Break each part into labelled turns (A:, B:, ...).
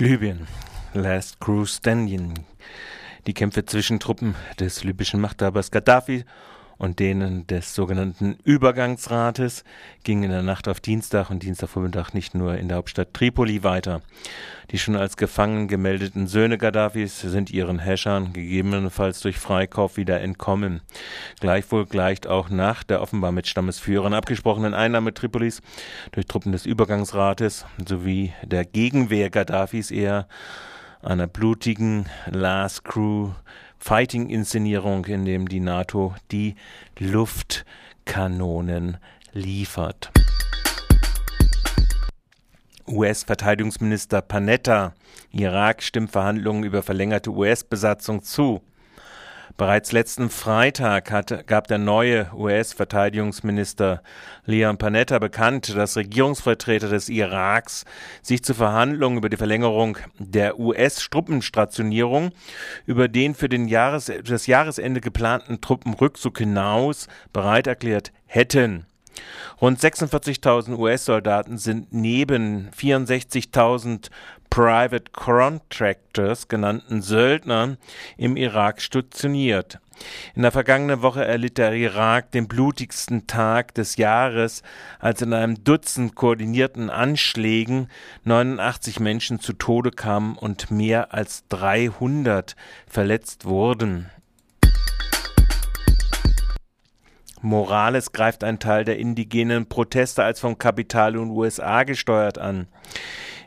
A: Libyen. Last Crew Standing. Die Kämpfe zwischen Truppen des libyschen Machthabers Gaddafi und denen des sogenannten Übergangsrates gingen in der Nacht auf Dienstag und Dienstagvormittag nicht nur in der Hauptstadt Tripoli weiter. Die schon als gefangen gemeldeten Söhne Gaddafis sind ihren Häschern gegebenenfalls durch Freikauf wieder entkommen. Gleichwohl gleicht auch nach der offenbar mit Stammesführern abgesprochenen Einnahme Tripolis durch Truppen des Übergangsrates sowie der Gegenwehr Gaddafis eher einer blutigen Last Crew Fighting-Inszenierung, in dem die NATO die Luftkanonen liefert. US-Verteidigungsminister Panetta, Irak stimmt Verhandlungen über verlängerte US-Besatzung zu. Bereits letzten Freitag hatte, gab der neue US-Verteidigungsminister Leon Panetta bekannt, dass Regierungsvertreter des Iraks sich zu Verhandlungen über die Verlängerung der US-Truppenstationierung über den für den Jahres, das Jahresende geplanten Truppenrückzug hinaus bereit erklärt hätten. Rund 46.000 US-Soldaten sind neben 64.000 Private Contractors genannten Söldnern im Irak stationiert. In der vergangenen Woche erlitt der Irak den blutigsten Tag des Jahres, als in einem Dutzend koordinierten Anschlägen 89 Menschen zu Tode kamen und mehr als 300 verletzt wurden. Morales greift einen Teil der indigenen Proteste als vom Kapital und USA gesteuert an.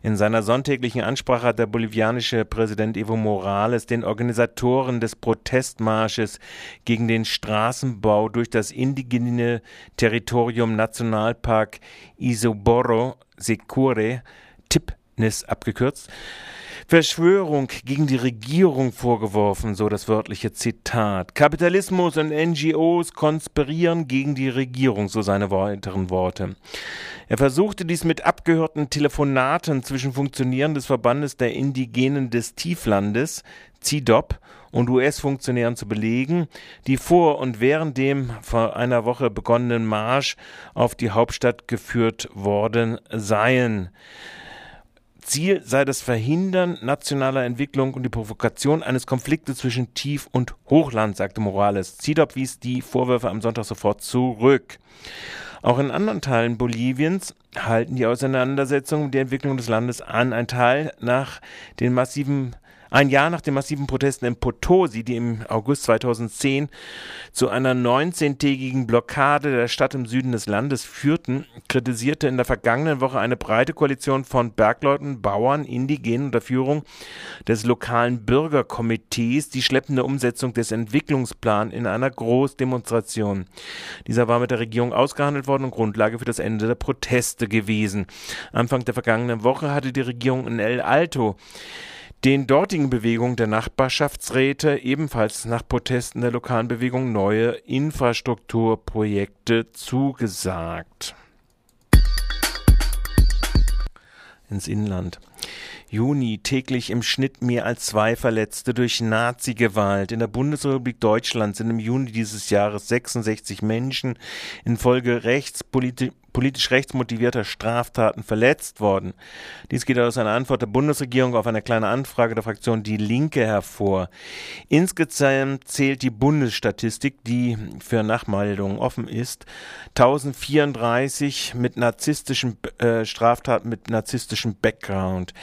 A: In seiner sonntäglichen Ansprache hat der bolivianische Präsident Evo Morales den Organisatoren des Protestmarsches gegen den Straßenbau durch das indigene Territorium Nationalpark Isoboro Secure, TIPNIS abgekürzt, Verschwörung gegen die Regierung vorgeworfen, so das wörtliche Zitat. Kapitalismus und NGOs konspirieren gegen die Regierung, so seine weiteren Worte. Er versuchte dies mit abgehörten Telefonaten zwischen Funktionären des Verbandes der Indigenen des Tieflandes, CIDOP, und US-Funktionären zu belegen, die vor und während dem vor einer Woche begonnenen Marsch auf die Hauptstadt geführt worden seien. Ziel sei das Verhindern nationaler Entwicklung und die Provokation eines Konfliktes zwischen Tief- und Hochland, sagte Morales. CIDOP wies die Vorwürfe am Sonntag sofort zurück. Auch in anderen Teilen Boliviens halten die Auseinandersetzungen um die Entwicklung des Landes an. Ein Teil nach den massiven ein Jahr nach den massiven Protesten in Potosi, die im August 2010 zu einer 19-tägigen Blockade der Stadt im Süden des Landes führten, kritisierte in der vergangenen Woche eine breite Koalition von Bergleuten, Bauern, Indigenen unter Führung des lokalen Bürgerkomitees die schleppende Umsetzung des Entwicklungsplans in einer Großdemonstration. Dieser war mit der Regierung ausgehandelt worden und Grundlage für das Ende der Proteste gewesen. Anfang der vergangenen Woche hatte die Regierung in El Alto den dortigen Bewegungen der Nachbarschaftsräte ebenfalls nach Protesten der lokalen Bewegung neue Infrastrukturprojekte zugesagt. Ins Inland. Juni täglich im Schnitt mehr als zwei Verletzte durch Nazi-Gewalt. In der Bundesrepublik Deutschland sind im Juni dieses Jahres 66 Menschen infolge rechtspolitischer politisch rechtsmotivierter Straftaten verletzt worden. Dies geht aus einer Antwort der Bundesregierung auf eine kleine Anfrage der Fraktion Die Linke hervor. Insgesamt zählt die Bundesstatistik, die für Nachmeldungen offen ist, 1034 mit narzisstischen äh, Straftaten mit narzisstischem Background.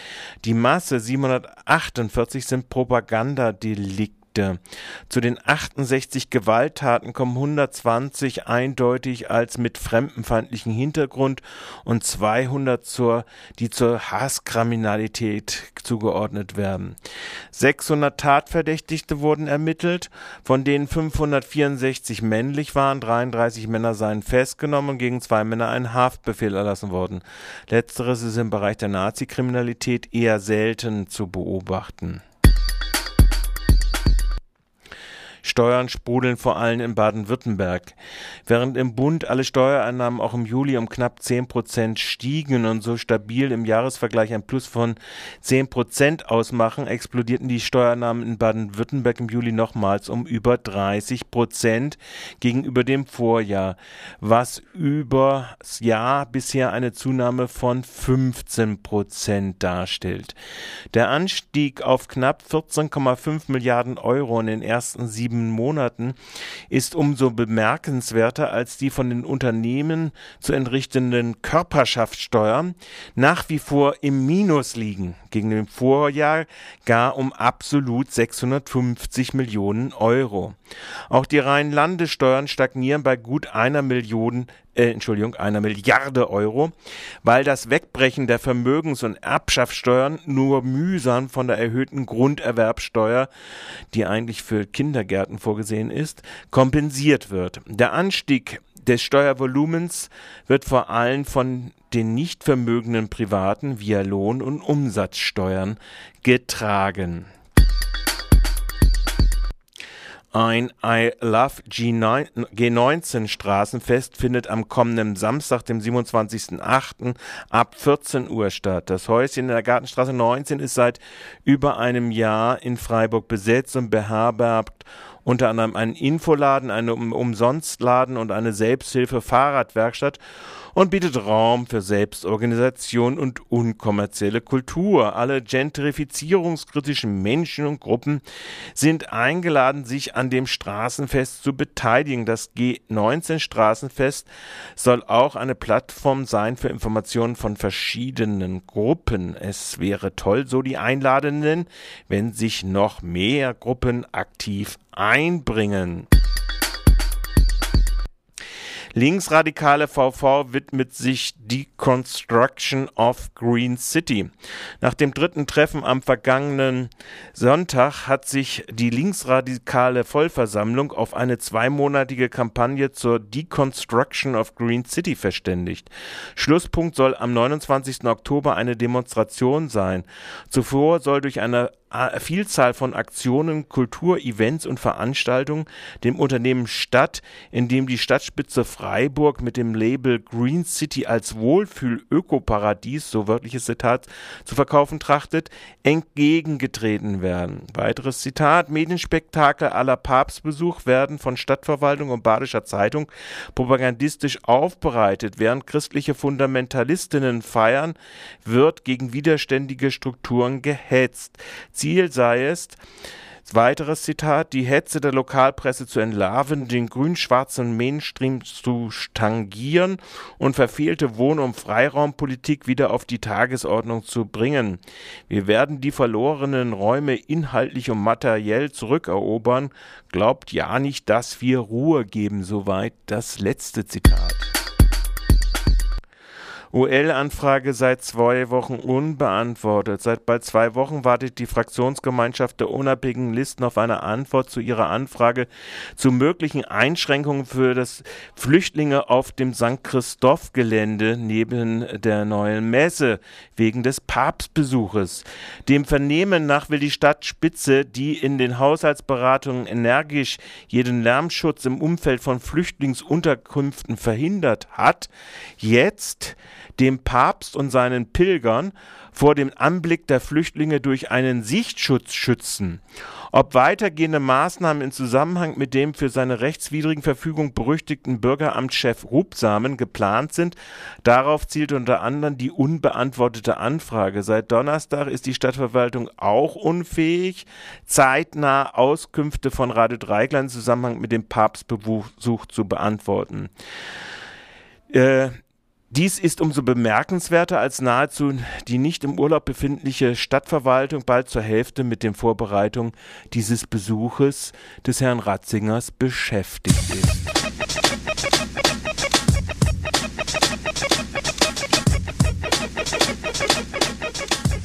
A: Die Masse 748 sind Propagandadelikte. Delikte. Zu den 68 Gewalttaten kommen 120 eindeutig als mit fremdenfeindlichem Hintergrund und 200 zur, die zur Hasskriminalität zugeordnet werden. 600 Tatverdächtigte wurden ermittelt, von denen 564 männlich waren, 33 Männer seien festgenommen und gegen zwei Männer ein Haftbefehl erlassen worden. Letzteres ist im Bereich der Nazikriminalität eher selten zu beobachten. Steuern sprudeln vor allem in Baden-Württemberg. Während im Bund alle Steuereinnahmen auch im Juli um knapp 10 Prozent stiegen und so stabil im Jahresvergleich ein Plus von 10 Prozent ausmachen, explodierten die Steuernahmen in Baden-Württemberg im Juli nochmals um über 30 Prozent gegenüber dem Vorjahr, was über das Jahr bisher eine Zunahme von 15 Prozent darstellt. Der Anstieg auf knapp 14,5 Milliarden Euro in den ersten sieben Monaten ist umso bemerkenswerter, als die von den Unternehmen zu entrichtenden Körperschaftssteuern nach wie vor im Minus liegen, gegen dem Vorjahr gar um absolut 650 Millionen Euro. Auch die reinen Landessteuern stagnieren bei gut einer Million äh, Entschuldigung, einer Milliarde Euro, weil das Wegbrechen der Vermögens- und Erbschaftssteuern nur mühsam von der erhöhten Grunderwerbsteuer, die eigentlich für Kindergärten vorgesehen ist, kompensiert wird. Der Anstieg des Steuervolumens wird vor allem von den nicht vermögenden Privaten via Lohn- und Umsatzsteuern getragen. Ein I Love G19 Straßenfest findet am kommenden Samstag, dem 27.08. ab 14 Uhr statt. Das Häuschen in der Gartenstraße 19 ist seit über einem Jahr in Freiburg besetzt und beherbergt unter anderem einen Infoladen, einen Umsonstladen und eine Selbsthilfe-Fahrradwerkstatt und bietet Raum für Selbstorganisation und unkommerzielle Kultur. Alle gentrifizierungskritischen Menschen und Gruppen sind eingeladen, sich an dem Straßenfest zu beteiligen. Das G19 Straßenfest soll auch eine Plattform sein für Informationen von verschiedenen Gruppen. Es wäre toll, so die Einladenden, wenn sich noch mehr Gruppen aktiv einbringen. Linksradikale VV widmet sich Deconstruction of Green City. Nach dem dritten Treffen am vergangenen Sonntag hat sich die linksradikale Vollversammlung auf eine zweimonatige Kampagne zur Deconstruction of Green City verständigt. Schlusspunkt soll am 29. Oktober eine Demonstration sein. Zuvor soll durch eine Vielzahl von Aktionen, Kulturevents und Veranstaltungen dem Unternehmen Stadt, in dem die Stadtspitze Freiburg mit dem Label Green City als Wohlfühl-Ökoparadies, so wörtliches Zitat, zu verkaufen trachtet, entgegengetreten werden. Weiteres Zitat, Medienspektakel aller Papstbesuch werden von Stadtverwaltung und Badischer Zeitung propagandistisch aufbereitet, während christliche Fundamentalistinnen feiern, wird gegen widerständige Strukturen gehetzt. Ziel sei es, Weiteres Zitat, die Hetze der Lokalpresse zu entlarven, den grün-schwarzen Mainstream zu stangieren und verfehlte Wohn- und Freiraumpolitik wieder auf die Tagesordnung zu bringen. Wir werden die verlorenen Räume inhaltlich und materiell zurückerobern. Glaubt ja nicht, dass wir Ruhe geben. Soweit das letzte Zitat. UL-Anfrage seit zwei Wochen unbeantwortet. Seit bald zwei Wochen wartet die Fraktionsgemeinschaft der unabhängigen Listen auf eine Antwort zu ihrer Anfrage zu möglichen Einschränkungen für das Flüchtlinge auf dem St. Christoph-Gelände neben der neuen Messe wegen des Papstbesuches. Dem Vernehmen nach will die Stadt Spitze, die in den Haushaltsberatungen energisch jeden Lärmschutz im Umfeld von Flüchtlingsunterkünften verhindert hat, jetzt dem Papst und seinen Pilgern vor dem Anblick der Flüchtlinge durch einen Sichtschutz schützen. Ob weitergehende Maßnahmen in Zusammenhang mit dem für seine rechtswidrigen Verfügung berüchtigten Bürgeramtschef Rubsamen geplant sind, darauf zielt unter anderem die unbeantwortete Anfrage. Seit Donnerstag ist die Stadtverwaltung auch unfähig, zeitnah Auskünfte von Radio Dreigland im Zusammenhang mit dem Papstbesuch zu beantworten. Äh, dies ist umso bemerkenswerter, als nahezu die nicht im Urlaub befindliche Stadtverwaltung bald zur Hälfte mit den Vorbereitungen dieses Besuches des Herrn Ratzingers beschäftigt ist.